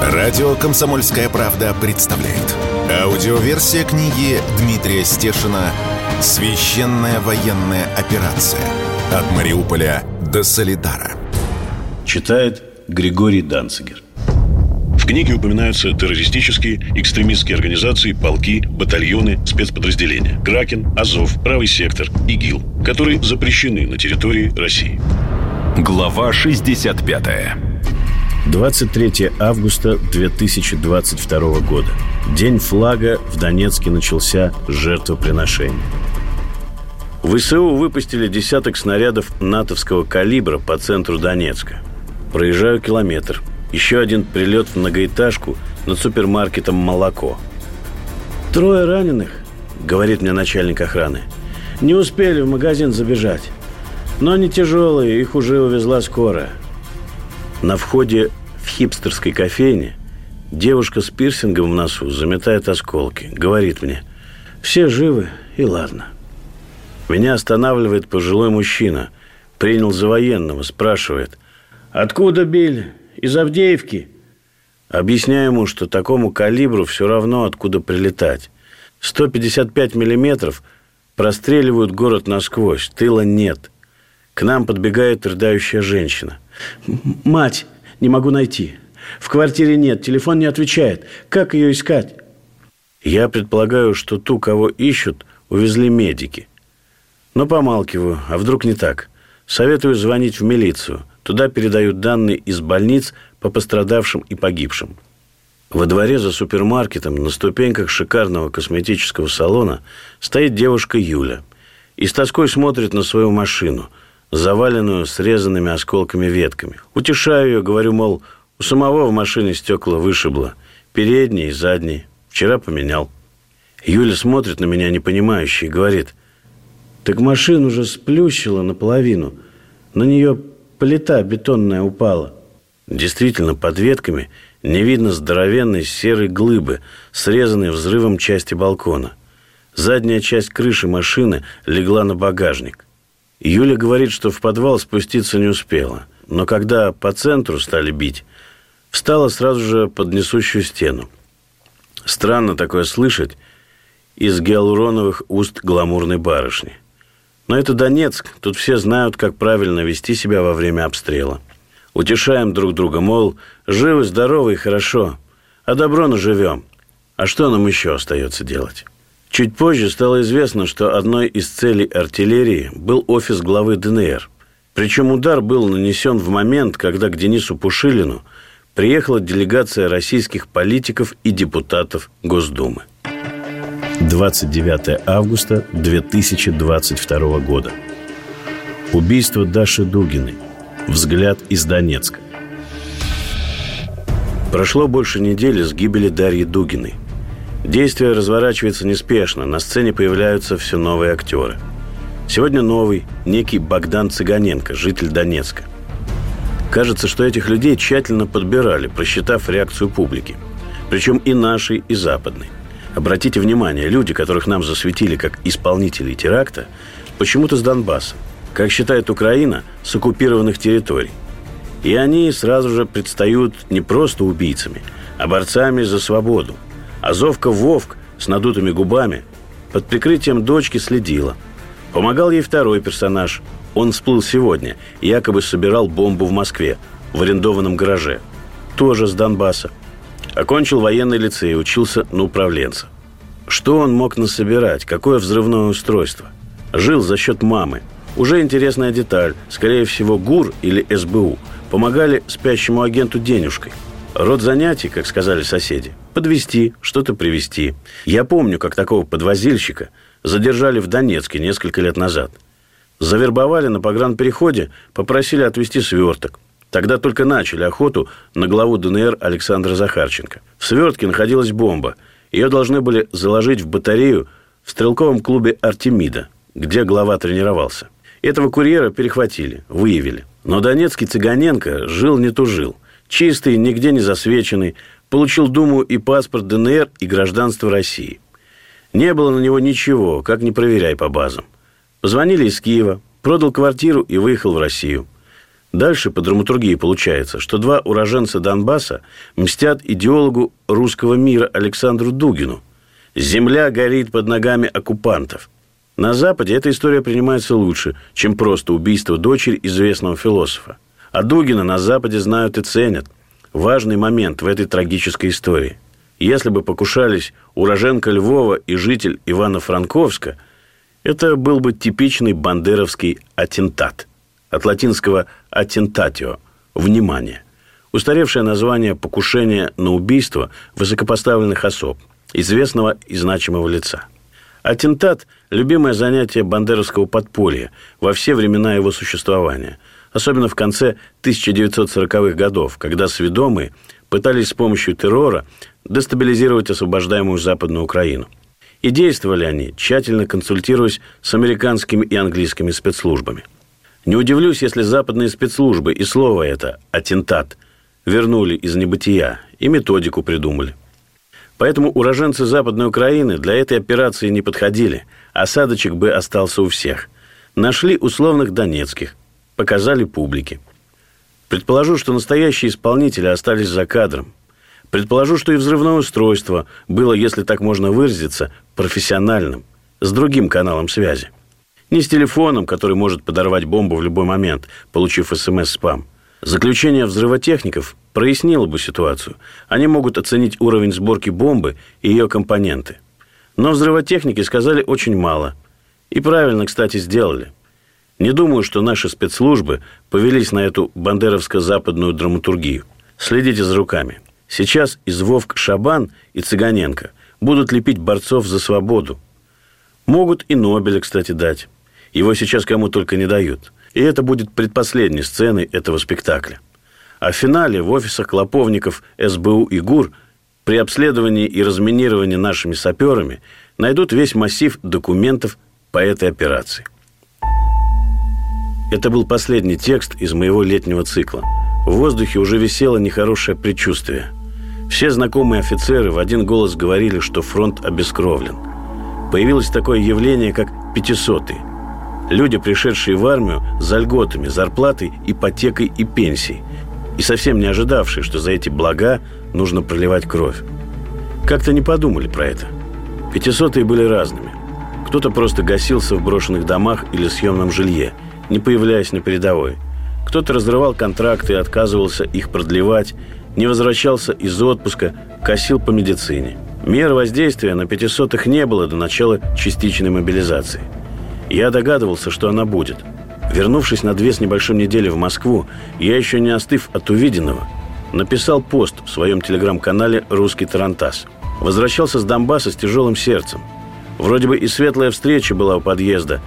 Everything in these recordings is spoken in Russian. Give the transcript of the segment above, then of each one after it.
Радио «Комсомольская правда» представляет. Аудиоверсия книги Дмитрия Стешина «Священная военная операция. От Мариуполя до Солидара». Читает Григорий Данцигер. В книге упоминаются террористические, экстремистские организации, полки, батальоны, спецподразделения «Кракен», «Азов», «Правый сектор», «ИГИЛ», которые запрещены на территории России. Глава 65 23 августа 2022 года. День флага в Донецке начался с жертвоприношения. ВСУ выпустили десяток снарядов натовского калибра по центру Донецка. Проезжаю километр – еще один прилет в многоэтажку над супермаркетом «Молоко». «Трое раненых», — говорит мне начальник охраны. «Не успели в магазин забежать. Но они тяжелые, их уже увезла скорая». На входе в хипстерской кофейне девушка с пирсингом в носу заметает осколки. Говорит мне, все живы и ладно. Меня останавливает пожилой мужчина. Принял за военного, спрашивает, откуда били? Из Авдеевки. Объясняю ему, что такому калибру все равно, откуда прилетать. 155 миллиметров простреливают город насквозь, тыла нет. К нам подбегает рыдающая женщина. «Мать, не могу найти. В квартире нет, телефон не отвечает. Как ее искать?» Я предполагаю, что ту, кого ищут, увезли медики. Но помалкиваю, а вдруг не так. Советую звонить в милицию – Туда передают данные из больниц по пострадавшим и погибшим. Во дворе за супермаркетом на ступеньках шикарного косметического салона стоит девушка Юля и с тоской смотрит на свою машину, заваленную срезанными осколками ветками. Утешаю ее, говорю, мол, у самого в машине стекла вышибло, передние и задние. Вчера поменял. Юля смотрит на меня непонимающе и говорит, так машину уже сплющило наполовину. На нее плита бетонная упала. Действительно, под ветками не видно здоровенной серой глыбы, срезанной взрывом части балкона. Задняя часть крыши машины легла на багажник. Юля говорит, что в подвал спуститься не успела. Но когда по центру стали бить, встала сразу же под несущую стену. Странно такое слышать из гиалуроновых уст гламурной барышни. Но это Донецк, тут все знают, как правильно вести себя во время обстрела. Утешаем друг друга, мол, живы, здоровы и хорошо, а добро наживем. А что нам еще остается делать? Чуть позже стало известно, что одной из целей артиллерии был офис главы ДНР. Причем удар был нанесен в момент, когда к Денису Пушилину приехала делегация российских политиков и депутатов Госдумы. 29 августа 2022 года. Убийство Даши Дугиной. Взгляд из Донецка. Прошло больше недели с гибели Дарьи Дугиной. Действие разворачивается неспешно, на сцене появляются все новые актеры. Сегодня новый, некий Богдан Цыганенко, житель Донецка. Кажется, что этих людей тщательно подбирали, просчитав реакцию публики. Причем и нашей, и западной. Обратите внимание, люди, которых нам засветили как исполнителей теракта, почему-то с Донбасса, как считает Украина, с оккупированных территорий. И они сразу же предстают не просто убийцами, а борцами за свободу. Азовка Вовк с надутыми губами под прикрытием дочки следила. Помогал ей второй персонаж. Он всплыл сегодня якобы собирал бомбу в Москве, в арендованном гараже. Тоже с Донбасса – Окончил военный лицей, учился на управленца. Что он мог насобирать? Какое взрывное устройство? Жил за счет мамы. Уже интересная деталь. Скорее всего, ГУР или СБУ помогали спящему агенту денежкой. Род занятий, как сказали соседи, подвести, что-то привезти. Я помню, как такого подвозильщика задержали в Донецке несколько лет назад. Завербовали на погранпереходе, попросили отвезти сверток. Тогда только начали охоту на главу ДНР Александра Захарченко. В свертке находилась бомба. Ее должны были заложить в батарею в стрелковом клубе «Артемида», где глава тренировался. Этого курьера перехватили, выявили. Но донецкий Цыганенко жил не тужил. Чистый, нигде не засвеченный, получил Думу и паспорт ДНР и гражданство России. Не было на него ничего, как не проверяй по базам. Позвонили из Киева, продал квартиру и выехал в Россию. Дальше по драматургии получается, что два уроженца Донбасса мстят идеологу русского мира Александру Дугину. Земля горит под ногами оккупантов. На Западе эта история принимается лучше, чем просто убийство дочери известного философа. А Дугина на Западе знают и ценят. Важный момент в этой трагической истории. Если бы покушались уроженка Львова и житель Ивано-Франковска, это был бы типичный бандеровский атентат – от латинского «attенtatio» – «внимание». Устаревшее название покушения на убийство высокопоставленных особ, известного и значимого лица. Атентат – любимое занятие бандеровского подполья во все времена его существования, особенно в конце 1940-х годов, когда сведомые пытались с помощью террора дестабилизировать освобождаемую Западную Украину. И действовали они, тщательно консультируясь с американскими и английскими спецслужбами – не удивлюсь, если западные спецслужбы и слово это «атентат» вернули из небытия и методику придумали. Поэтому уроженцы Западной Украины для этой операции не подходили. Осадочек бы остался у всех. Нашли условных донецких, показали публике. Предположу, что настоящие исполнители остались за кадром. Предположу, что и взрывное устройство было, если так можно выразиться, профессиональным, с другим каналом связи – не с телефоном, который может подорвать бомбу в любой момент, получив СМС-спам. Заключение взрывотехников прояснило бы ситуацию. Они могут оценить уровень сборки бомбы и ее компоненты. Но взрывотехники сказали очень мало. И правильно, кстати, сделали. Не думаю, что наши спецслужбы повелись на эту бандеровско-западную драматургию. Следите за руками. Сейчас из Вовк Шабан и Цыганенко будут лепить борцов за свободу. Могут и Нобеля, кстати, дать. Его сейчас кому только не дают. И это будет предпоследней сценой этого спектакля. А в финале в офисах клоповников СБУ и ГУР при обследовании и разминировании нашими саперами найдут весь массив документов по этой операции. Это был последний текст из моего летнего цикла. В воздухе уже висело нехорошее предчувствие. Все знакомые офицеры в один голос говорили, что фронт обескровлен. Появилось такое явление, как «пятисотый», Люди, пришедшие в армию за льготами, зарплатой, ипотекой и пенсией. И совсем не ожидавшие, что за эти блага нужно проливать кровь. Как-то не подумали про это. Пятисотые были разными. Кто-то просто гасился в брошенных домах или съемном жилье, не появляясь на передовой. Кто-то разрывал контракты и отказывался их продлевать, не возвращался из отпуска, косил по медицине. Мер воздействия на пятисотых не было до начала частичной мобилизации – я догадывался, что она будет. Вернувшись на две с небольшой недели в Москву, я еще не остыв от увиденного, написал пост в своем телеграм-канале «Русский Тарантас». Возвращался с Донбасса с тяжелым сердцем. Вроде бы и светлая встреча была у подъезда,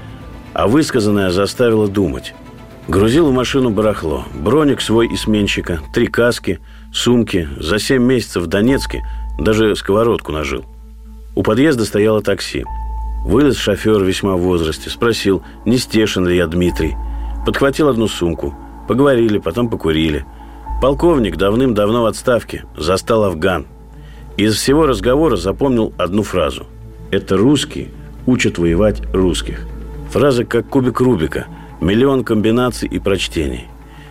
а высказанное заставило думать. Грузил в машину барахло, броник свой и сменщика, три каски, сумки. За семь месяцев в Донецке даже сковородку нажил. У подъезда стояло такси. Вылез шофер весьма в возрасте, спросил, не стешен ли я Дмитрий. Подхватил одну сумку. Поговорили, потом покурили. Полковник давным-давно в отставке, застал Афган. Из всего разговора запомнил одну фразу. «Это русские учат воевать русских». Фраза как кубик Рубика, миллион комбинаций и прочтений.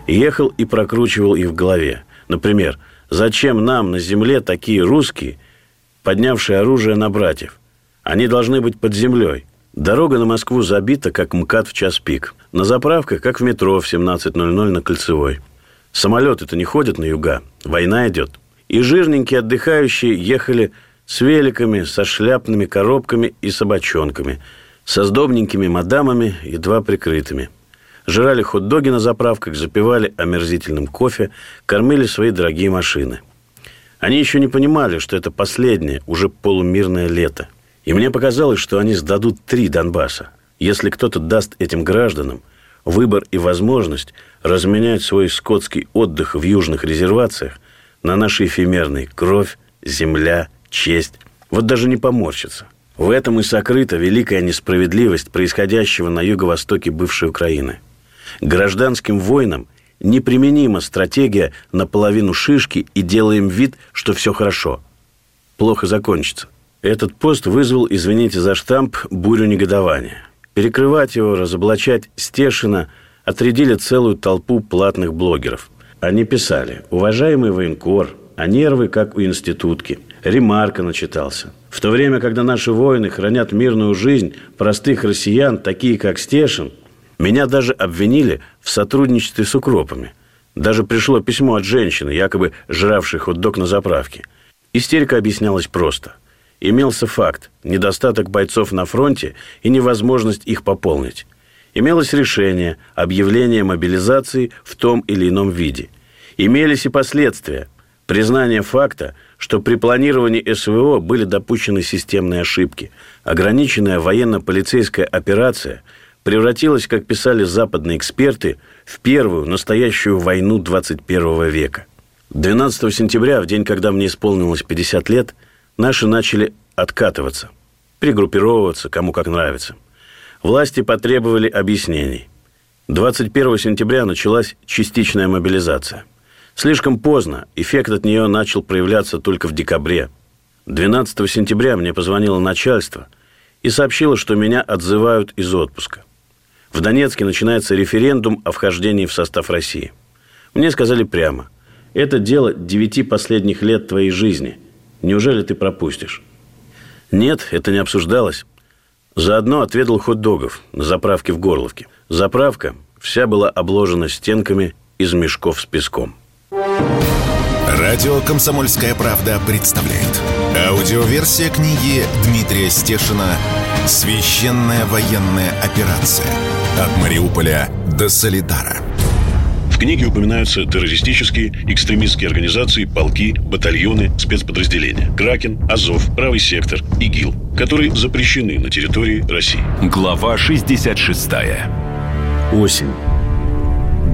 Ехал и прокручивал их в голове. Например, «Зачем нам на земле такие русские, поднявшие оружие на братьев?» Они должны быть под землей. Дорога на Москву забита, как МКАД в час пик. На заправках, как в метро в 17.00 на Кольцевой. Самолеты-то не ходят на юга. Война идет. И жирненькие отдыхающие ехали с великами, со шляпными коробками и собачонками, со сдобненькими мадамами, едва прикрытыми. Жрали хот-доги на заправках, запивали омерзительным кофе, кормили свои дорогие машины. Они еще не понимали, что это последнее, уже полумирное лето. И мне показалось, что они сдадут три Донбасса. Если кто-то даст этим гражданам выбор и возможность разменять свой скотский отдых в южных резервациях на наши эфемерные кровь, земля, честь, вот даже не поморщится. В этом и сокрыта великая несправедливость происходящего на юго-востоке бывшей Украины. Гражданским войнам неприменима стратегия наполовину шишки и делаем вид, что все хорошо. Плохо закончится. Этот пост вызвал, извините за штамп, бурю негодования. Перекрывать его, разоблачать Стешина, отрядили целую толпу платных блогеров. Они писали «Уважаемый военкор, а нервы, как у институтки». Ремарка начитался. В то время, когда наши воины хранят мирную жизнь простых россиян, такие как Стешин, меня даже обвинили в сотрудничестве с укропами. Даже пришло письмо от женщины, якобы жравшей хот-дог на заправке. Истерика объяснялась просто. Имелся факт – недостаток бойцов на фронте и невозможность их пополнить. Имелось решение – объявление мобилизации в том или ином виде. Имелись и последствия – признание факта, что при планировании СВО были допущены системные ошибки. Ограниченная военно-полицейская операция превратилась, как писали западные эксперты, в первую настоящую войну 21 века. 12 сентября, в день, когда мне исполнилось 50 лет, наши начали откатываться, пригруппировываться, кому как нравится. Власти потребовали объяснений. 21 сентября началась частичная мобилизация. Слишком поздно, эффект от нее начал проявляться только в декабре. 12 сентября мне позвонило начальство и сообщило, что меня отзывают из отпуска. В Донецке начинается референдум о вхождении в состав России. Мне сказали прямо, это дело девяти последних лет твоей жизни. Неужели ты пропустишь? Нет, это не обсуждалось. Заодно отведал хот-догов на заправке в Горловке. Заправка вся была обложена стенками из мешков с песком. Радио «Комсомольская правда» представляет. Аудиоверсия книги Дмитрия Стешина «Священная военная операция. От Мариуполя до Солидара». В книге упоминаются террористические, экстремистские организации, полки, батальоны, спецподразделения. Кракен, Азов, Правый сектор, ИГИЛ, которые запрещены на территории России. Глава 66. Осень.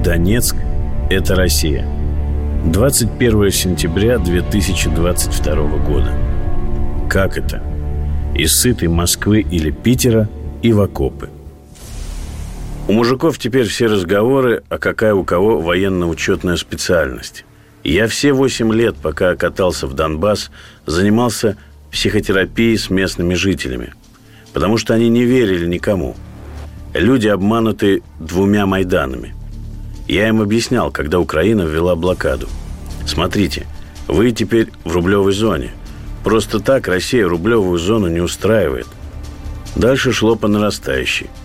Донецк – это Россия. 21 сентября 2022 года. Как это? Из сытой Москвы или Питера и в окопы – у мужиков теперь все разговоры, а какая у кого военно-учетная специальность. Я все восемь лет, пока катался в Донбасс, занимался психотерапией с местными жителями. Потому что они не верили никому. Люди обмануты двумя Майданами. Я им объяснял, когда Украина ввела блокаду. Смотрите, вы теперь в рублевой зоне. Просто так Россия рублевую зону не устраивает. Дальше шло по нарастающей –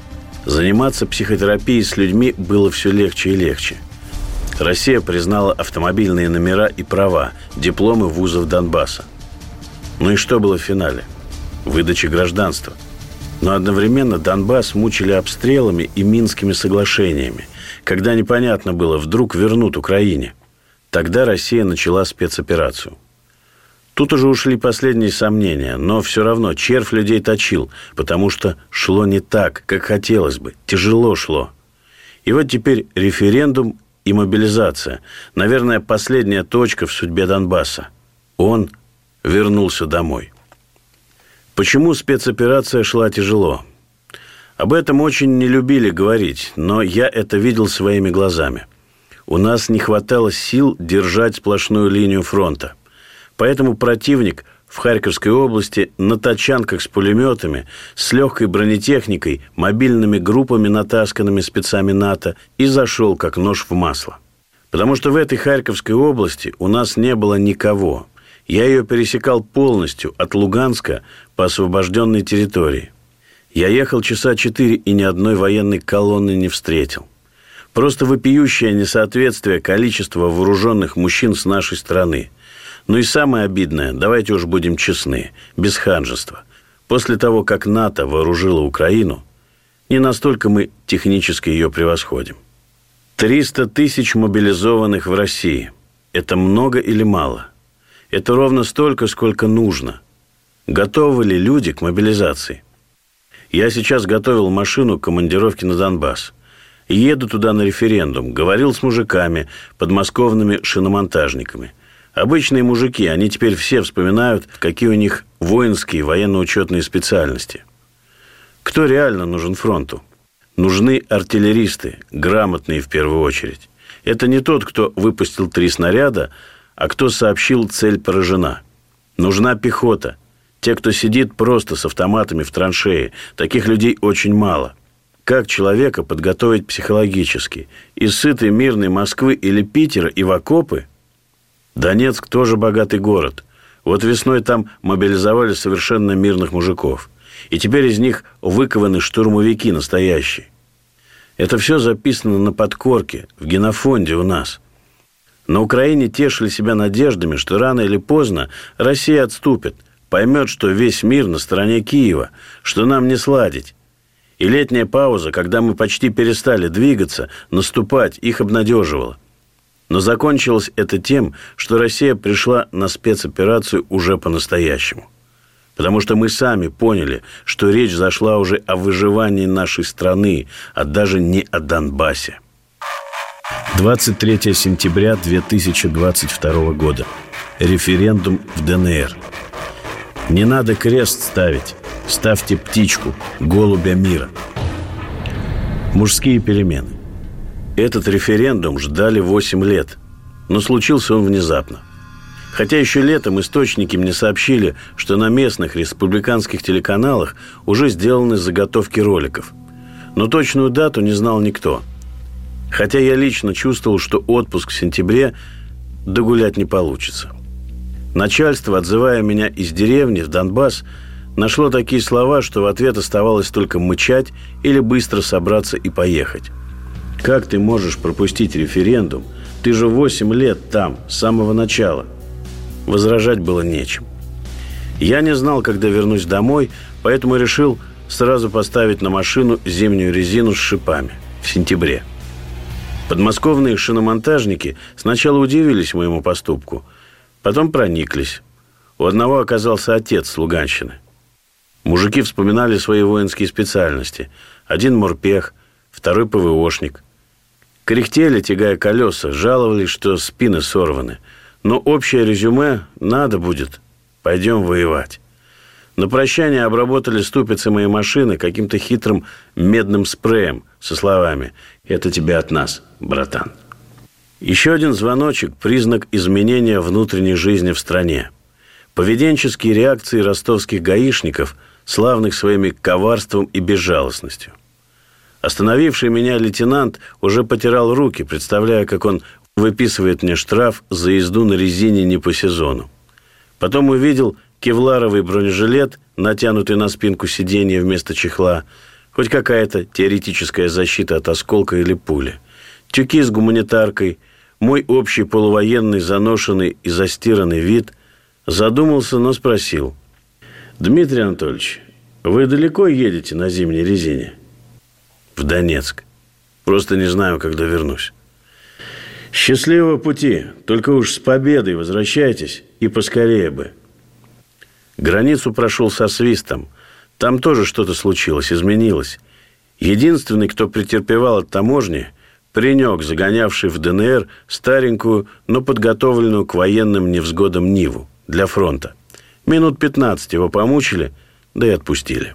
Заниматься психотерапией с людьми было все легче и легче. Россия признала автомобильные номера и права, дипломы вузов Донбасса. Ну и что было в финале? Выдача гражданства. Но одновременно Донбасс мучили обстрелами и Минскими соглашениями, когда непонятно было, вдруг вернут Украине. Тогда Россия начала спецоперацию – Тут уже ушли последние сомнения, но все равно червь людей точил, потому что шло не так, как хотелось бы, тяжело шло. И вот теперь референдум и мобилизация. Наверное, последняя точка в судьбе Донбасса. Он вернулся домой. Почему спецоперация шла тяжело? Об этом очень не любили говорить, но я это видел своими глазами. У нас не хватало сил держать сплошную линию фронта – Поэтому противник в Харьковской области на тачанках с пулеметами, с легкой бронетехникой, мобильными группами, натасканными спецами НАТО, и зашел как нож в масло. Потому что в этой Харьковской области у нас не было никого. Я ее пересекал полностью от Луганска по освобожденной территории. Я ехал часа четыре и ни одной военной колонны не встретил. Просто вопиющее несоответствие количества вооруженных мужчин с нашей страны – ну и самое обидное, давайте уж будем честны, без ханжества. После того, как НАТО вооружило Украину, не настолько мы технически ее превосходим. 300 тысяч мобилизованных в России. Это много или мало? Это ровно столько, сколько нужно. Готовы ли люди к мобилизации? Я сейчас готовил машину к командировке на Донбасс. Еду туда на референдум, говорил с мужиками, подмосковными шиномонтажниками. Обычные мужики, они теперь все вспоминают, какие у них воинские военно-учетные специальности. Кто реально нужен фронту? Нужны артиллеристы, грамотные в первую очередь. Это не тот, кто выпустил три снаряда, а кто сообщил, цель поражена. Нужна пехота. Те, кто сидит просто с автоматами в траншее. Таких людей очень мало. Как человека подготовить психологически? Из сытой мирной Москвы или Питера и в окопы? Донецк тоже богатый город. Вот весной там мобилизовали совершенно мирных мужиков. И теперь из них выкованы штурмовики настоящие. Это все записано на подкорке, в генофонде у нас. На Украине тешили себя надеждами, что рано или поздно Россия отступит, поймет, что весь мир на стороне Киева, что нам не сладить. И летняя пауза, когда мы почти перестали двигаться, наступать, их обнадеживала. Но закончилось это тем, что Россия пришла на спецоперацию уже по-настоящему. Потому что мы сами поняли, что речь зашла уже о выживании нашей страны, а даже не о Донбассе. 23 сентября 2022 года. Референдум в ДНР. Не надо крест ставить. Ставьте птичку, голубя мира. Мужские перемены. Этот референдум ждали 8 лет, но случился он внезапно. Хотя еще летом источники мне сообщили, что на местных республиканских телеканалах уже сделаны заготовки роликов. Но точную дату не знал никто. Хотя я лично чувствовал, что отпуск в сентябре догулять не получится. Начальство, отзывая меня из деревни в Донбасс, нашло такие слова, что в ответ оставалось только мычать или быстро собраться и поехать. Как ты можешь пропустить референдум? Ты же 8 лет там, с самого начала. Возражать было нечем. Я не знал, когда вернусь домой, поэтому решил сразу поставить на машину зимнюю резину с шипами в сентябре. Подмосковные шиномонтажники сначала удивились моему поступку, потом прониклись. У одного оказался отец с Луганщины – Мужики вспоминали свои воинские специальности. Один морпех, второй ПВОшник. Кряхтели, тягая колеса, жаловались, что спины сорваны. Но общее резюме «надо будет, пойдем воевать». На прощание обработали ступицы моей машины каким-то хитрым медным спреем со словами «Это тебе от нас, братан». Еще один звоночек – признак изменения внутренней жизни в стране. Поведенческие реакции ростовских гаишников – славных своими коварством и безжалостностью. Остановивший меня лейтенант уже потирал руки, представляя, как он выписывает мне штраф за езду на резине не по сезону. Потом увидел кевларовый бронежилет, натянутый на спинку сиденья вместо чехла, хоть какая-то теоретическая защита от осколка или пули, тюки с гуманитаркой, мой общий полувоенный, заношенный и застиранный вид, задумался, но спросил – Дмитрий Анатольевич, вы далеко едете на зимней резине? В Донецк. Просто не знаю, когда вернусь. Счастливого пути. Только уж с победой возвращайтесь и поскорее бы. Границу прошел со свистом. Там тоже что-то случилось, изменилось. Единственный, кто претерпевал от таможни, паренек, загонявший в ДНР старенькую, но подготовленную к военным невзгодам Ниву для фронта. Минут 15 его помучили, да и отпустили.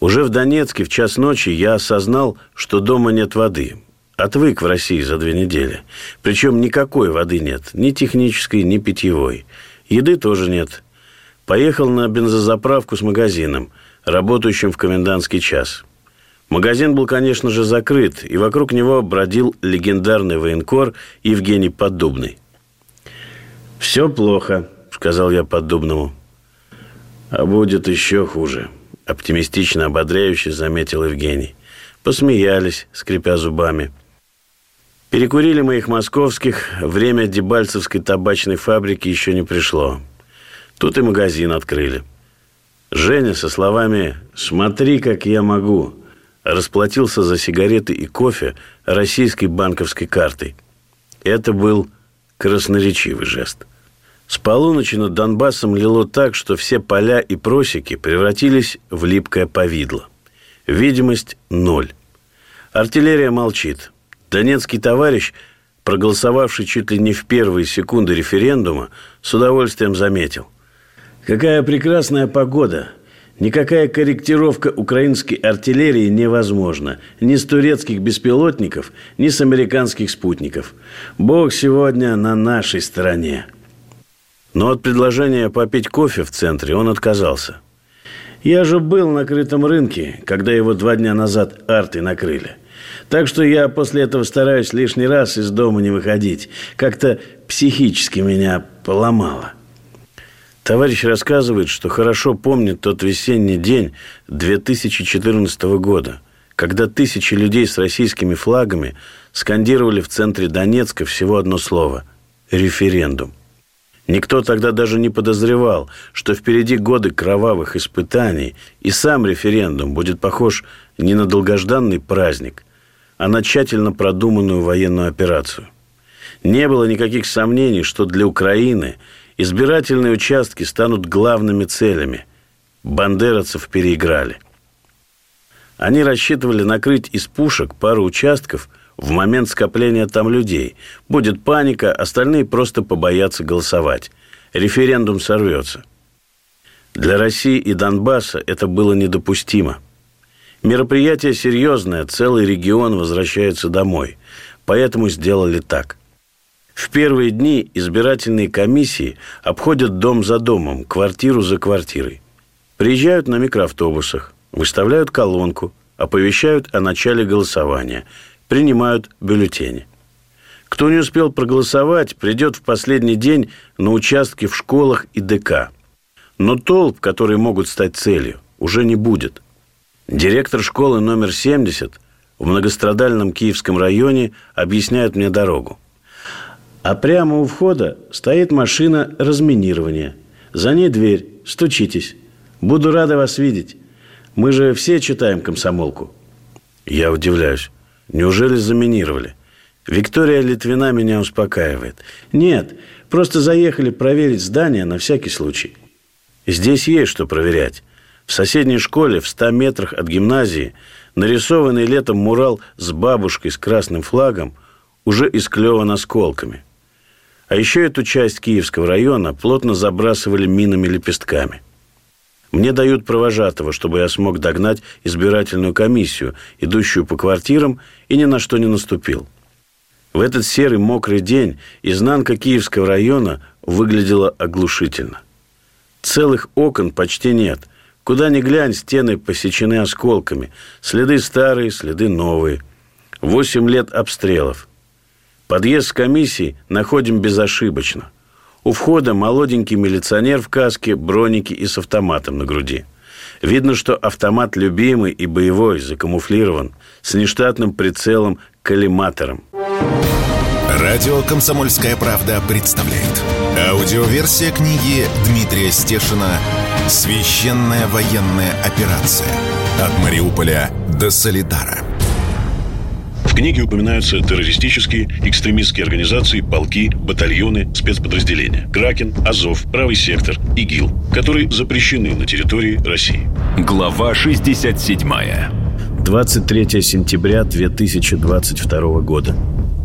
Уже в Донецке в час ночи я осознал, что дома нет воды. Отвык в России за две недели. Причем никакой воды нет, ни технической, ни питьевой. Еды тоже нет. Поехал на бензозаправку с магазином, работающим в комендантский час. Магазин был, конечно же, закрыт, и вокруг него бродил легендарный военкор Евгений Поддубный. «Все плохо», сказал я поддубному. А будет еще хуже, оптимистично ободряюще заметил Евгений. Посмеялись, скрипя зубами. Перекурили моих московских, время Дебальцевской табачной фабрики еще не пришло. Тут и магазин открыли. Женя со словами «Смотри, как я могу» расплатился за сигареты и кофе российской банковской картой. Это был красноречивый жест. С полуночи над Донбассом лило так, что все поля и просеки превратились в липкое повидло. Видимость – ноль. Артиллерия молчит. Донецкий товарищ, проголосовавший чуть ли не в первые секунды референдума, с удовольствием заметил. Какая прекрасная погода! Никакая корректировка украинской артиллерии невозможна. Ни с турецких беспилотников, ни с американских спутников. Бог сегодня на нашей стороне. Но от предложения попить кофе в центре он отказался. Я же был на крытом рынке, когда его два дня назад арты накрыли. Так что я после этого стараюсь лишний раз из дома не выходить. Как-то психически меня поломало. Товарищ рассказывает, что хорошо помнит тот весенний день 2014 года, когда тысячи людей с российскими флагами скандировали в центре Донецка всего одно слово – референдум. Никто тогда даже не подозревал, что впереди годы кровавых испытаний, и сам референдум будет похож не на долгожданный праздник, а на тщательно продуманную военную операцию. Не было никаких сомнений, что для Украины избирательные участки станут главными целями. Бандеровцев переиграли. Они рассчитывали накрыть из пушек пару участков – в момент скопления там людей. Будет паника, остальные просто побоятся голосовать. Референдум сорвется. Для России и Донбасса это было недопустимо. Мероприятие серьезное, целый регион возвращается домой. Поэтому сделали так. В первые дни избирательные комиссии обходят дом за домом, квартиру за квартирой. Приезжают на микроавтобусах, выставляют колонку, оповещают о начале голосования – принимают бюллетени. Кто не успел проголосовать, придет в последний день на участки в школах и ДК. Но толп, которые могут стать целью, уже не будет. Директор школы номер 70 в многострадальном Киевском районе объясняет мне дорогу. А прямо у входа стоит машина разминирования. За ней дверь. Стучитесь. Буду рада вас видеть. Мы же все читаем комсомолку. Я удивляюсь. Неужели заминировали? Виктория Литвина меня успокаивает. Нет, просто заехали проверить здание на всякий случай. Здесь есть что проверять. В соседней школе в 100 метрах от гимназии нарисованный летом мурал с бабушкой с красным флагом уже исклеван осколками. А еще эту часть Киевского района плотно забрасывали минами-лепестками – мне дают провожатого, чтобы я смог догнать избирательную комиссию, идущую по квартирам, и ни на что не наступил. В этот серый мокрый день изнанка Киевского района выглядела оглушительно. Целых окон почти нет. Куда ни глянь, стены посечены осколками. Следы старые, следы новые. Восемь лет обстрелов. Подъезд с комиссией находим безошибочно – у входа молоденький милиционер в каске, бронике и с автоматом на груди. Видно, что автомат любимый и боевой, закамуфлирован, с нештатным прицелом коллиматором. Радио «Комсомольская правда» представляет. Аудиоверсия книги Дмитрия Стешина «Священная военная операция. От Мариуполя до Солидара». В книге упоминаются террористические, экстремистские организации, полки, батальоны, спецподразделения. Кракен, Азов, Правый сектор, ИГИЛ, которые запрещены на территории России. Глава 67. 23 сентября 2022 года.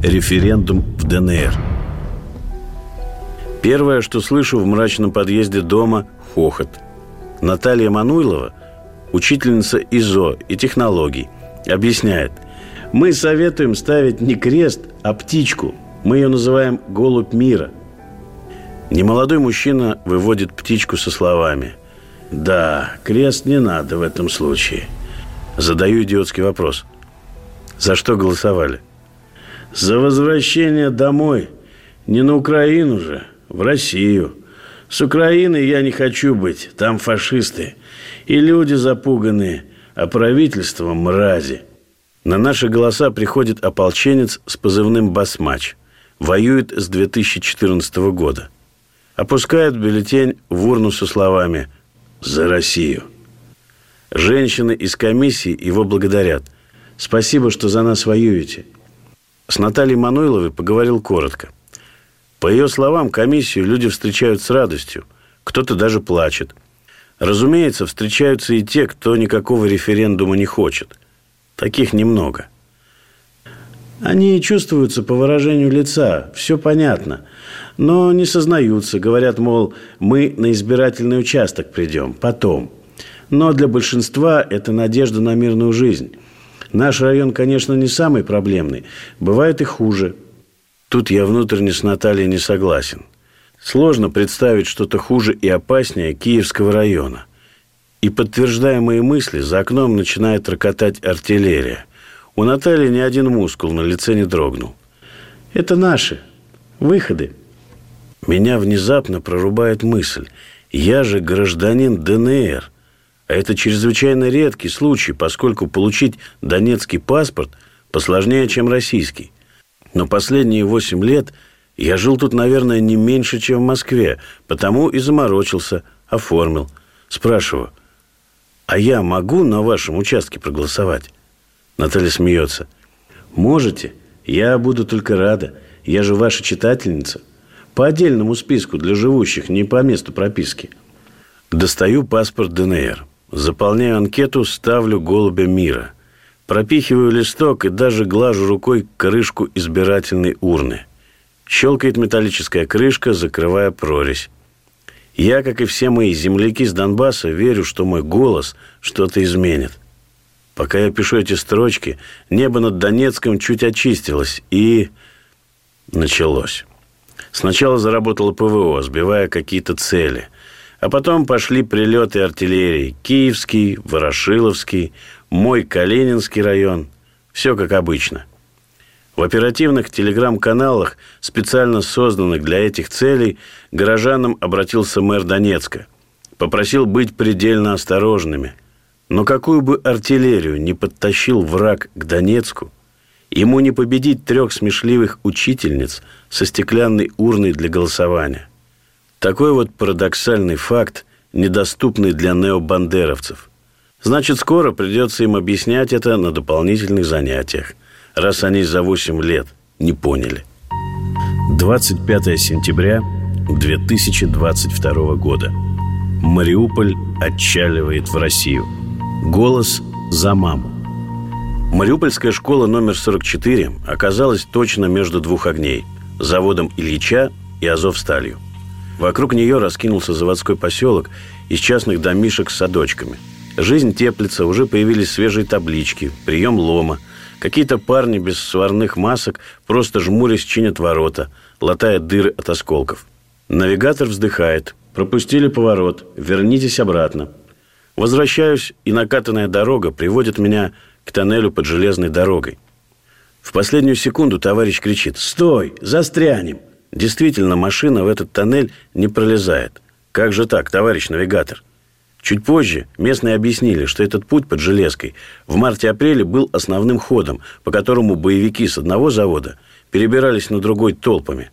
Референдум в ДНР. Первое, что слышу в мрачном подъезде дома – хохот. Наталья Мануйлова, учительница ИЗО и технологий, объясняет – мы советуем ставить не крест, а птичку. Мы ее называем «голубь мира». Немолодой мужчина выводит птичку со словами «Да, крест не надо в этом случае». Задаю идиотский вопрос. За что голосовали? За возвращение домой. Не на Украину же, в Россию. С Украиной я не хочу быть, там фашисты. И люди запуганные, а правительство мрази. На наши голоса приходит ополченец с позывным «Басмач». Воюет с 2014 года. Опускает бюллетень в урну со словами «За Россию». Женщины из комиссии его благодарят. «Спасибо, что за нас воюете». С Натальей Мануиловой поговорил коротко. По ее словам, комиссию люди встречают с радостью. Кто-то даже плачет. Разумеется, встречаются и те, кто никакого референдума не хочет – Таких немного. Они чувствуются по выражению лица, все понятно. Но не сознаются, говорят, мол, мы на избирательный участок придем, потом. Но для большинства это надежда на мирную жизнь. Наш район, конечно, не самый проблемный. Бывает и хуже. Тут я внутренне с Натальей не согласен. Сложно представить что-то хуже и опаснее Киевского района. И, подтверждая мои мысли, за окном начинает рокотать артиллерия. У Натальи ни один мускул на лице не дрогнул. «Это наши. Выходы». Меня внезапно прорубает мысль. Я же гражданин ДНР. А это чрезвычайно редкий случай, поскольку получить донецкий паспорт посложнее, чем российский. Но последние восемь лет я жил тут, наверное, не меньше, чем в Москве, потому и заморочился, оформил. Спрашиваю, а я могу на вашем участке проголосовать? Наталья смеется. Можете. Я буду только рада. Я же ваша читательница. По отдельному списку для живущих, не по месту прописки. Достаю паспорт ДНР. Заполняю анкету, ставлю голубя мира. Пропихиваю листок и даже глажу рукой крышку избирательной урны. Щелкает металлическая крышка, закрывая прорезь. Я, как и все мои земляки с Донбасса, верю, что мой голос что-то изменит. Пока я пишу эти строчки, небо над Донецком чуть очистилось, и началось. Сначала заработало ПВО, сбивая какие-то цели. А потом пошли прилеты артиллерии. Киевский, Ворошиловский, мой Калининский район. Все как обычно. В оперативных телеграм-каналах, специально созданных для этих целей, горожанам обратился мэр Донецка. Попросил быть предельно осторожными. Но какую бы артиллерию не подтащил враг к Донецку, ему не победить трех смешливых учительниц со стеклянной урной для голосования – такой вот парадоксальный факт, недоступный для необандеровцев. Значит, скоро придется им объяснять это на дополнительных занятиях, раз они за 8 лет не поняли. 25 сентября 2022 года. Мариуполь отчаливает в Россию. Голос за маму. Мариупольская школа номер 44 оказалась точно между двух огней – заводом Ильича и Азовсталью. Вокруг нее раскинулся заводской поселок из частных домишек с садочками. Жизнь теплится, уже появились свежие таблички, прием лома. Какие-то парни без сварных масок просто жмурясь чинят ворота, латая дыры от осколков. Навигатор вздыхает. Пропустили поворот. Вернитесь обратно. Возвращаюсь, и накатанная дорога приводит меня к тоннелю под железной дорогой. В последнюю секунду товарищ кричит «Стой! Застрянем!» Действительно, машина в этот тоннель не пролезает. Как же так, товарищ навигатор? Чуть позже местные объяснили, что этот путь под железкой в марте-апреле был основным ходом, по которому боевики с одного завода перебирались на другой толпами,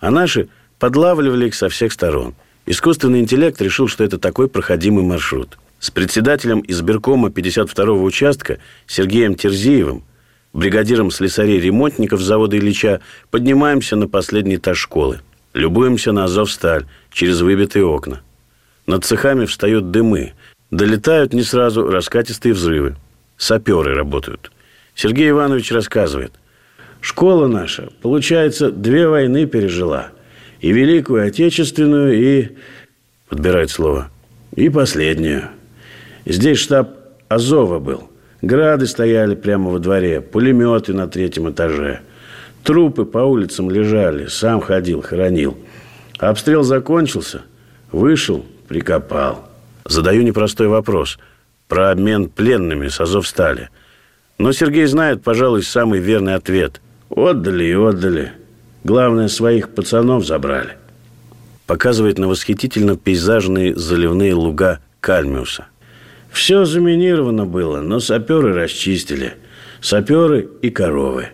а наши подлавливали их со всех сторон. Искусственный интеллект решил, что это такой проходимый маршрут. С председателем избиркома 52-го участка Сергеем Терзиевым бригадиром слесарей-ремонтников завода Ильича, поднимаемся на последний этаж школы. Любуемся на Азовсталь через выбитые окна. Над цехами встают дымы. Долетают не сразу раскатистые взрывы. Саперы работают. Сергей Иванович рассказывает. Школа наша, получается, две войны пережила. И Великую Отечественную, и... Подбирает слово. И последнюю. Здесь штаб Азова был – Грады стояли прямо во дворе, пулеметы на третьем этаже. Трупы по улицам лежали, сам ходил, хоронил. обстрел закончился, вышел, прикопал. Задаю непростой вопрос про обмен пленными с Азовстали. Но Сергей знает, пожалуй, самый верный ответ. Отдали и отдали. Главное, своих пацанов забрали. Показывает на восхитительно пейзажные заливные луга Кальмиуса – все заминировано было, но саперы расчистили. Саперы и коровы.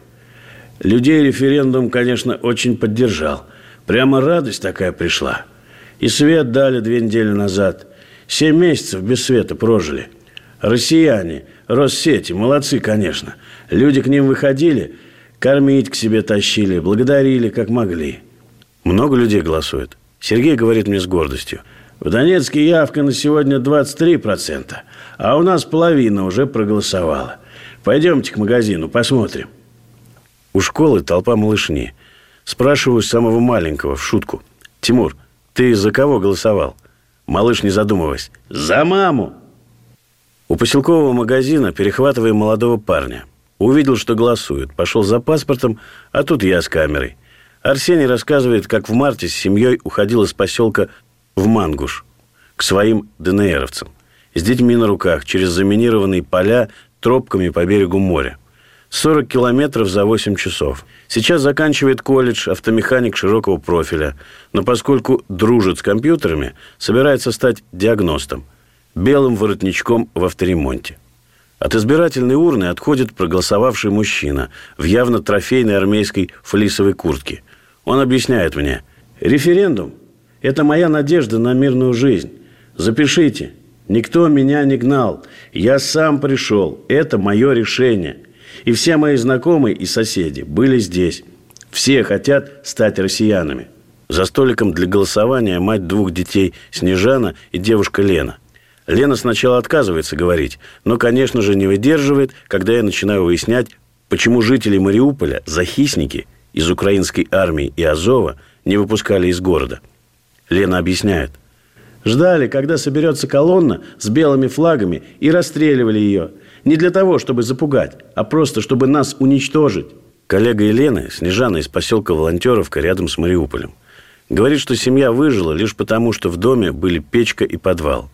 Людей референдум, конечно, очень поддержал. Прямо радость такая пришла. И свет дали две недели назад. Семь месяцев без света прожили. Россияне, Россети, молодцы, конечно. Люди к ним выходили, кормить к себе тащили, благодарили, как могли. Много людей голосует. Сергей говорит мне с гордостью – в Донецке явка на сегодня 23%, а у нас половина уже проголосовала. Пойдемте к магазину, посмотрим. У школы толпа малышни. Спрашиваю самого маленького в шутку. «Тимур, ты за кого голосовал?» Малыш, не задумываясь. «За маму!» У поселкового магазина перехватываем молодого парня. Увидел, что голосует. Пошел за паспортом, а тут я с камерой. Арсений рассказывает, как в марте с семьей уходил из поселка в Мангуш к своим ДНРовцам. с детьми на руках через заминированные поля тропками по берегу моря. 40 километров за 8 часов. Сейчас заканчивает колледж автомеханик широкого профиля, но поскольку дружит с компьютерами, собирается стать диагностом, белым воротничком в авторемонте. От избирательной урны отходит проголосовавший мужчина в явно трофейной армейской флисовой куртке. Он объясняет мне, референдум – это моя надежда на мирную жизнь. Запишите, никто меня не гнал, я сам пришел, это мое решение – и все мои знакомые и соседи были здесь. Все хотят стать россиянами. За столиком для голосования мать двух детей Снежана и девушка Лена. Лена сначала отказывается говорить, но, конечно же, не выдерживает, когда я начинаю выяснять, почему жители Мариуполя, захисники из украинской армии и Азова, не выпускали из города. Лена объясняет. Ждали, когда соберется колонна с белыми флагами и расстреливали ее – не для того, чтобы запугать, а просто, чтобы нас уничтожить. Коллега Елены, Снежана из поселка Волонтеровка рядом с Мариуполем. Говорит, что семья выжила лишь потому, что в доме были печка и подвал.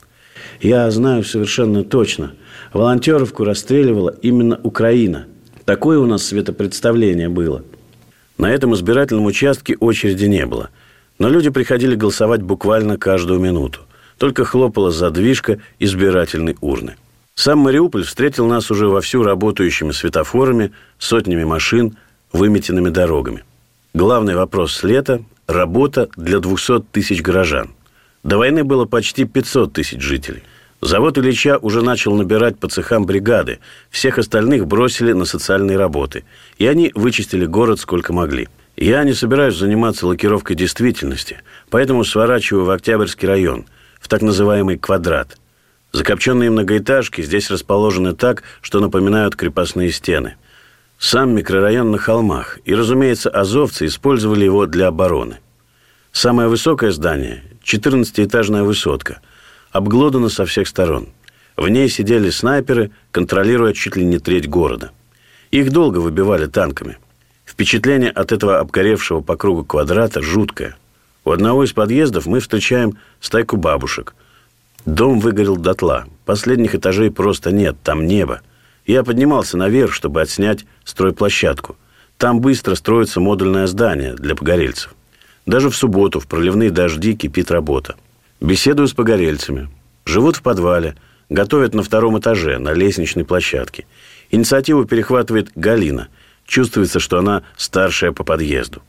Я знаю совершенно точно. Волонтеровку расстреливала именно Украина. Такое у нас светопредставление было. На этом избирательном участке очереди не было. Но люди приходили голосовать буквально каждую минуту. Только хлопала задвижка избирательной урны – сам Мариуполь встретил нас уже вовсю работающими светофорами, сотнями машин, выметенными дорогами. Главный вопрос с лета – работа для 200 тысяч горожан. До войны было почти 500 тысяч жителей. Завод Ильича уже начал набирать по цехам бригады. Всех остальных бросили на социальные работы. И они вычистили город сколько могли. Я не собираюсь заниматься лакировкой действительности, поэтому сворачиваю в Октябрьский район, в так называемый «квадрат». Закопченные многоэтажки здесь расположены так, что напоминают крепостные стены. Сам микрорайон на холмах, и, разумеется, азовцы использовали его для обороны. Самое высокое здание – 14-этажная высотка, обглодана со всех сторон. В ней сидели снайперы, контролируя чуть ли не треть города. Их долго выбивали танками. Впечатление от этого обгоревшего по кругу квадрата жуткое. У одного из подъездов мы встречаем стайку бабушек – Дом выгорел дотла. Последних этажей просто нет, там небо. Я поднимался наверх, чтобы отснять стройплощадку. Там быстро строится модульное здание для погорельцев. Даже в субботу в проливные дожди кипит работа. Беседую с погорельцами. Живут в подвале, готовят на втором этаже, на лестничной площадке. Инициативу перехватывает Галина. Чувствуется, что она старшая по подъезду.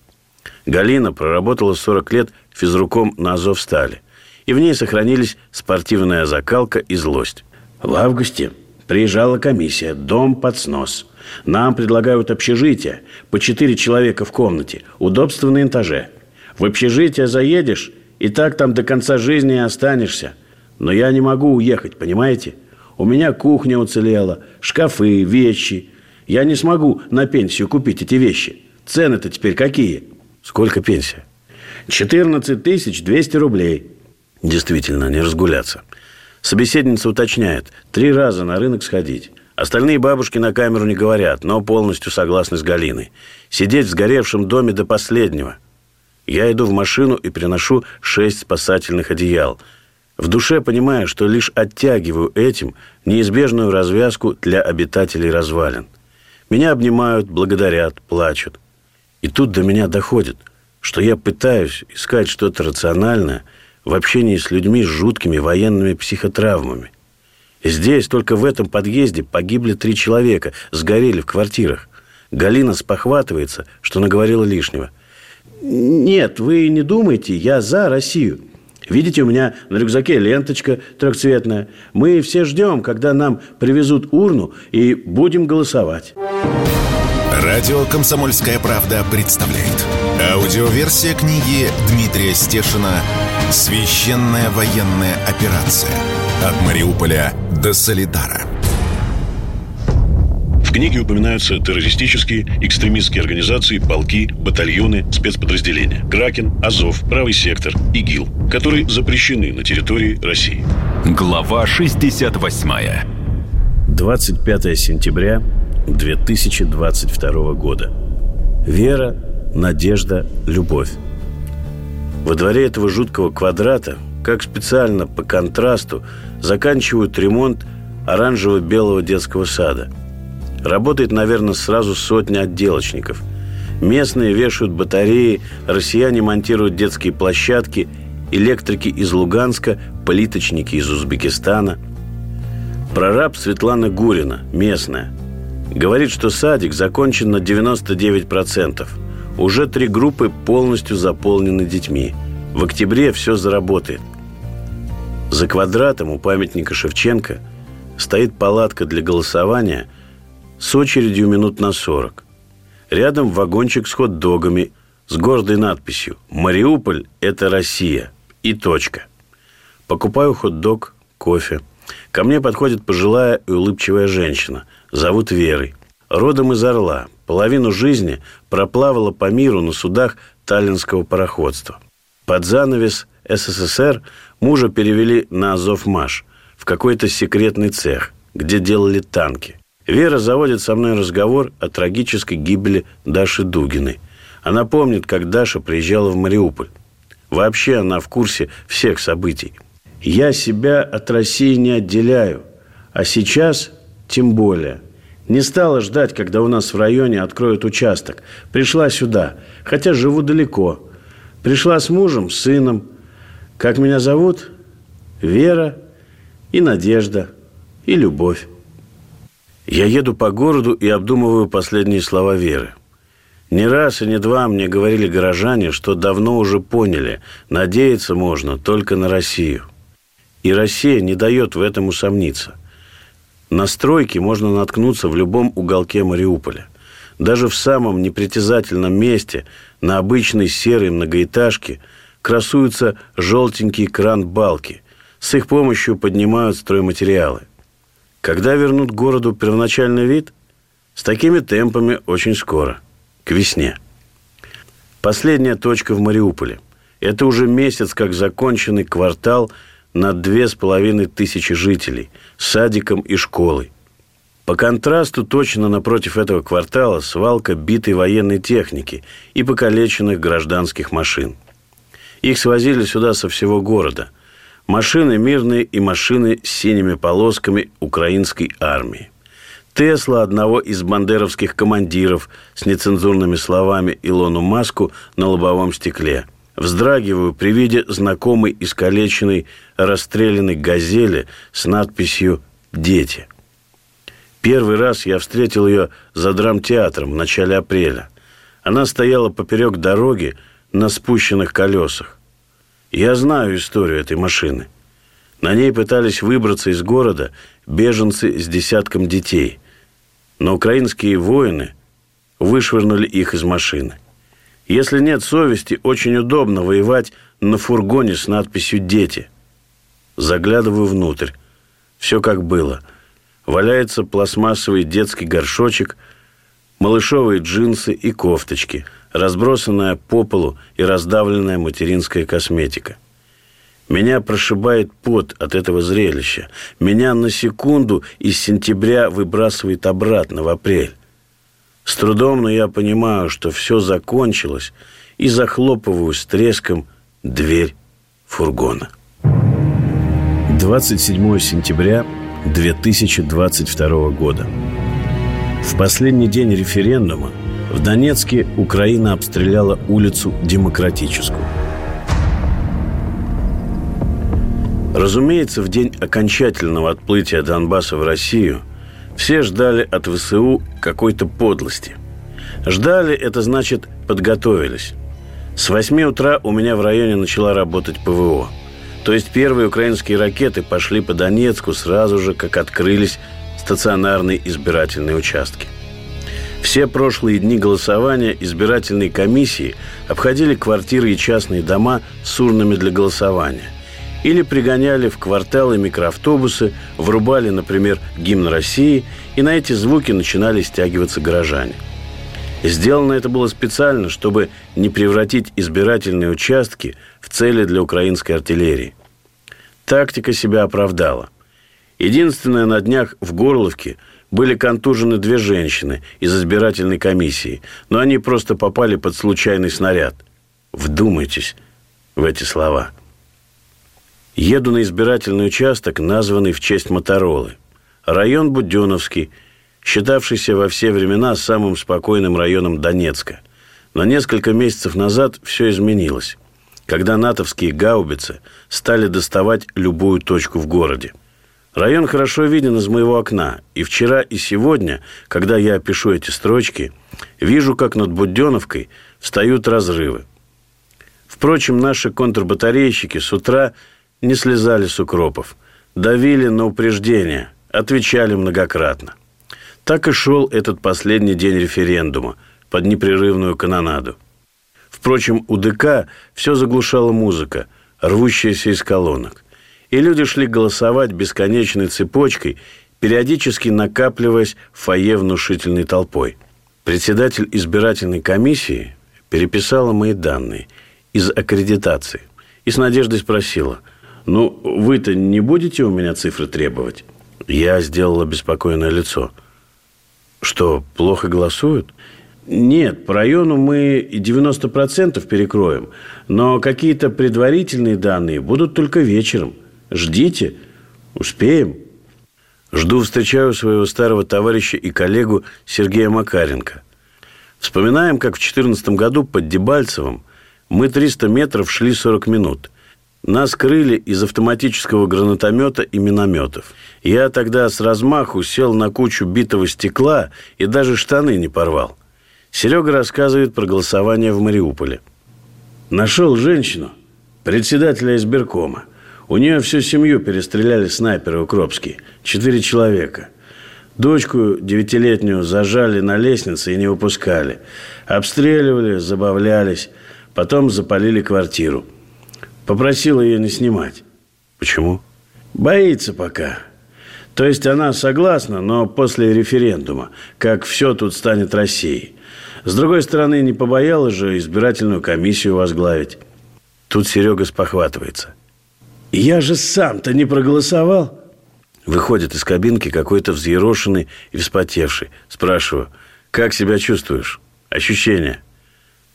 Галина проработала 40 лет физруком на Азовстале и в ней сохранились спортивная закалка и злость. В августе приезжала комиссия, дом под снос. Нам предлагают общежитие, по четыре человека в комнате, удобство на этаже. В общежитие заедешь, и так там до конца жизни и останешься. Но я не могу уехать, понимаете? У меня кухня уцелела, шкафы, вещи. Я не смогу на пенсию купить эти вещи. Цены-то теперь какие? Сколько пенсия? 14 тысяч 200 рублей. Действительно, не разгуляться. Собеседница уточняет, три раза на рынок сходить. Остальные бабушки на камеру не говорят, но полностью согласны с Галиной. Сидеть в сгоревшем доме до последнего. Я иду в машину и приношу шесть спасательных одеял. В душе понимаю, что лишь оттягиваю этим неизбежную развязку для обитателей развалин. Меня обнимают, благодарят, плачут. И тут до меня доходит, что я пытаюсь искать что-то рациональное – в общении с людьми с жуткими военными психотравмами. Здесь, только в этом подъезде, погибли три человека, сгорели в квартирах. Галина спохватывается, что наговорила лишнего. «Нет, вы не думайте, я за Россию. Видите, у меня на рюкзаке ленточка трехцветная. Мы все ждем, когда нам привезут урну и будем голосовать». Радио «Комсомольская правда» представляет. Аудиоверсия книги Дмитрия Стешина Священная военная операция. От Мариуполя до Солидара. В книге упоминаются террористические, экстремистские организации, полки, батальоны, спецподразделения. Кракен, Азов, Правый сектор, ИГИЛ, которые запрещены на территории России. Глава 68. 25 сентября 2022 года. Вера, надежда, любовь. Во дворе этого жуткого квадрата, как специально по контрасту заканчивают ремонт оранжево-белого детского сада. Работает, наверное, сразу сотни отделочников. Местные вешают батареи, россияне монтируют детские площадки, электрики из Луганска, плиточники из Узбекистана. Прораб Светлана Гурина, местная, говорит, что садик закончен на 99%. Уже три группы полностью заполнены детьми. В октябре все заработает. За квадратом у памятника Шевченко стоит палатка для голосования с очередью минут на 40. Рядом вагончик с хот-догами с гордой надписью «Мариуполь – это Россия» и точка. Покупаю хот-дог, кофе. Ко мне подходит пожилая и улыбчивая женщина. Зовут Верой. Родом из Орла. Половину жизни проплавала по миру на судах таллинского пароходства. Под занавес СССР мужа перевели на Азовмаш, в какой-то секретный цех, где делали танки. Вера заводит со мной разговор о трагической гибели Даши Дугиной. Она помнит, как Даша приезжала в Мариуполь. Вообще она в курсе всех событий. Я себя от России не отделяю, а сейчас тем более. Не стала ждать, когда у нас в районе откроют участок. Пришла сюда, хотя живу далеко. Пришла с мужем, сыном. Как меня зовут? Вера и Надежда и Любовь. Я еду по городу и обдумываю последние слова Веры. Не раз и не два мне говорили горожане, что давно уже поняли, надеяться можно только на Россию. И Россия не дает в этом усомниться. На стройки можно наткнуться в любом уголке Мариуполя. Даже в самом непритязательном месте, на обычной серой многоэтажке, красуются желтенькие кран-балки. С их помощью поднимают стройматериалы. Когда вернут городу первоначальный вид? С такими темпами очень скоро – к весне. Последняя точка в Мариуполе. Это уже месяц, как законченный квартал на две с половиной тысячи жителей, с садиком и школой. По контрасту, точно напротив этого квартала свалка битой военной техники и покалеченных гражданских машин. Их свозили сюда со всего города. Машины мирные и машины с синими полосками украинской армии. Тесла одного из бандеровских командиров с нецензурными словами Илону Маску на лобовом стекле. Вздрагиваю при виде знакомой искалеченной расстрелянной газели с надписью «Дети». Первый раз я встретил ее за драмтеатром в начале апреля. Она стояла поперек дороги на спущенных колесах. Я знаю историю этой машины. На ней пытались выбраться из города беженцы с десятком детей. Но украинские воины вышвырнули их из машины. Если нет совести, очень удобно воевать на фургоне с надписью «Дети». Заглядываю внутрь. Все как было. Валяется пластмассовый детский горшочек, малышовые джинсы и кофточки, разбросанная по полу и раздавленная материнская косметика – меня прошибает пот от этого зрелища. Меня на секунду из сентября выбрасывает обратно в апрель. С трудом, но я понимаю, что все закончилось, и захлопываю с треском дверь фургона. 27 сентября 2022 года. В последний день референдума в Донецке Украина обстреляла улицу Демократическую – Разумеется, в день окончательного отплытия Донбасса в Россию все ждали от ВСУ какой-то подлости. Ждали, это значит, подготовились. С 8 утра у меня в районе начала работать ПВО. То есть первые украинские ракеты пошли по Донецку сразу же, как открылись стационарные избирательные участки. Все прошлые дни голосования избирательные комиссии обходили квартиры и частные дома с урнами для голосования – или пригоняли в кварталы микроавтобусы, врубали, например, гимн России, и на эти звуки начинали стягиваться горожане. Сделано это было специально, чтобы не превратить избирательные участки в цели для украинской артиллерии. Тактика себя оправдала. Единственное, на днях в Горловке были контужены две женщины из избирательной комиссии, но они просто попали под случайный снаряд. Вдумайтесь в эти слова – Еду на избирательный участок, названный в честь Моторолы. Район Буденовский, считавшийся во все времена самым спокойным районом Донецка. Но несколько месяцев назад все изменилось, когда натовские гаубицы стали доставать любую точку в городе. Район хорошо виден из моего окна, и вчера и сегодня, когда я пишу эти строчки, вижу, как над Буденовкой встают разрывы. Впрочем, наши контрбатарейщики с утра – не слезали с укропов, давили на упреждения, отвечали многократно. Так и шел этот последний день референдума под непрерывную канонаду. Впрочем, у ДК все заглушала музыка, рвущаяся из колонок. И люди шли голосовать бесконечной цепочкой, периодически накапливаясь в фойе внушительной толпой. Председатель избирательной комиссии переписала мои данные из аккредитации и с надеждой спросила – ну, вы-то не будете у меня цифры требовать? Я сделала беспокойное лицо. Что, плохо голосуют? Нет, по району мы 90% перекроем, но какие-то предварительные данные будут только вечером. Ждите, успеем. Жду, встречаю своего старого товарища и коллегу Сергея Макаренко. Вспоминаем, как в 2014 году под Дебальцевым мы 300 метров шли 40 минут – нас крыли из автоматического гранатомета и минометов. Я тогда с размаху сел на кучу битого стекла и даже штаны не порвал. Серега рассказывает про голосование в Мариуполе. Нашел женщину, председателя избиркома. У нее всю семью перестреляли снайперы укропские. Четыре человека. Дочку девятилетнюю зажали на лестнице и не выпускали. Обстреливали, забавлялись. Потом запалили квартиру. Попросила ее не снимать. Почему? Боится пока. То есть она согласна, но после референдума, как все тут станет Россией. С другой стороны, не побоялась же избирательную комиссию возглавить. Тут Серега спохватывается. «Я же сам-то не проголосовал!» Выходит из кабинки какой-то взъерошенный и вспотевший. Спрашиваю, как себя чувствуешь? Ощущения?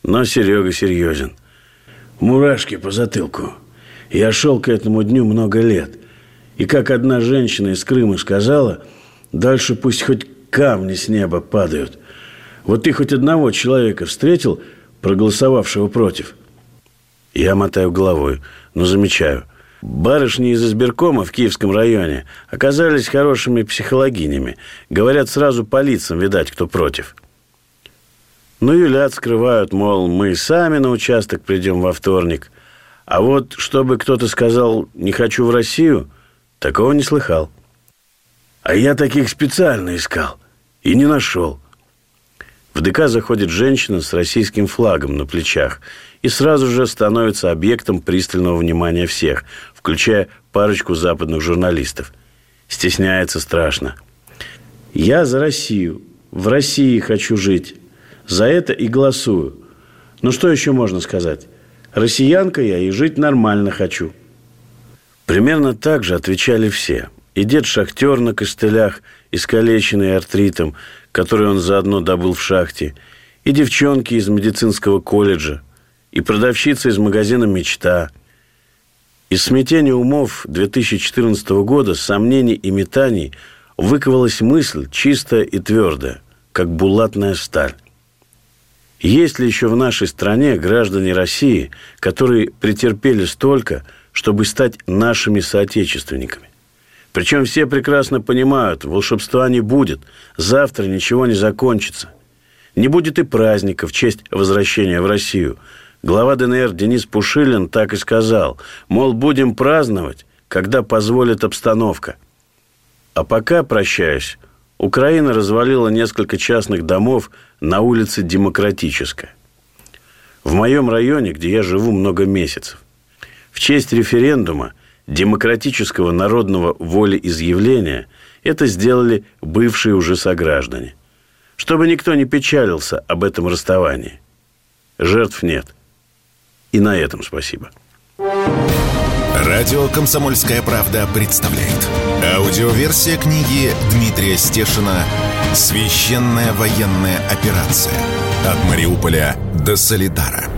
Но Серега серьезен – Мурашки по затылку. Я шел к этому дню много лет. И как одна женщина из Крыма сказала, дальше пусть хоть камни с неба падают. Вот ты хоть одного человека встретил, проголосовавшего против? Я мотаю головой, но замечаю. Барышни из избиркома в Киевском районе оказались хорошими психологинями. Говорят сразу по лицам, видать, кто против. Ну, юлят скрывают, мол, мы сами на участок придем во вторник. А вот чтобы кто-то сказал «не хочу в Россию», такого не слыхал. А я таких специально искал и не нашел. В ДК заходит женщина с российским флагом на плечах и сразу же становится объектом пристального внимания всех, включая парочку западных журналистов. Стесняется страшно. «Я за Россию. В России хочу жить. За это и голосую. Ну что еще можно сказать? Россиянка я и жить нормально хочу. Примерно так же отвечали все. И дед-шахтер на костылях, искалеченный артритом, который он заодно добыл в шахте, и девчонки из медицинского колледжа, и продавщица из магазина «Мечта». Из смятения умов 2014 года, сомнений и метаний выковалась мысль чистая и твердая, как булатная сталь. Есть ли еще в нашей стране граждане России, которые претерпели столько, чтобы стать нашими соотечественниками? Причем все прекрасно понимают, волшебства не будет, завтра ничего не закончится. Не будет и праздника в честь возвращения в Россию. Глава ДНР Денис Пушилин так и сказал, мол, будем праздновать, когда позволит обстановка. А пока, прощаюсь, Украина развалила несколько частных домов на улице Демократическая. В моем районе, где я живу много месяцев, в честь референдума демократического народного волеизъявления это сделали бывшие уже сограждане. Чтобы никто не печалился об этом расставании. Жертв нет. И на этом спасибо. Радио «Комсомольская правда» представляет. Аудиоверсия книги Дмитрия Стешина «Священная военная операция. От Мариуполя до Солидара».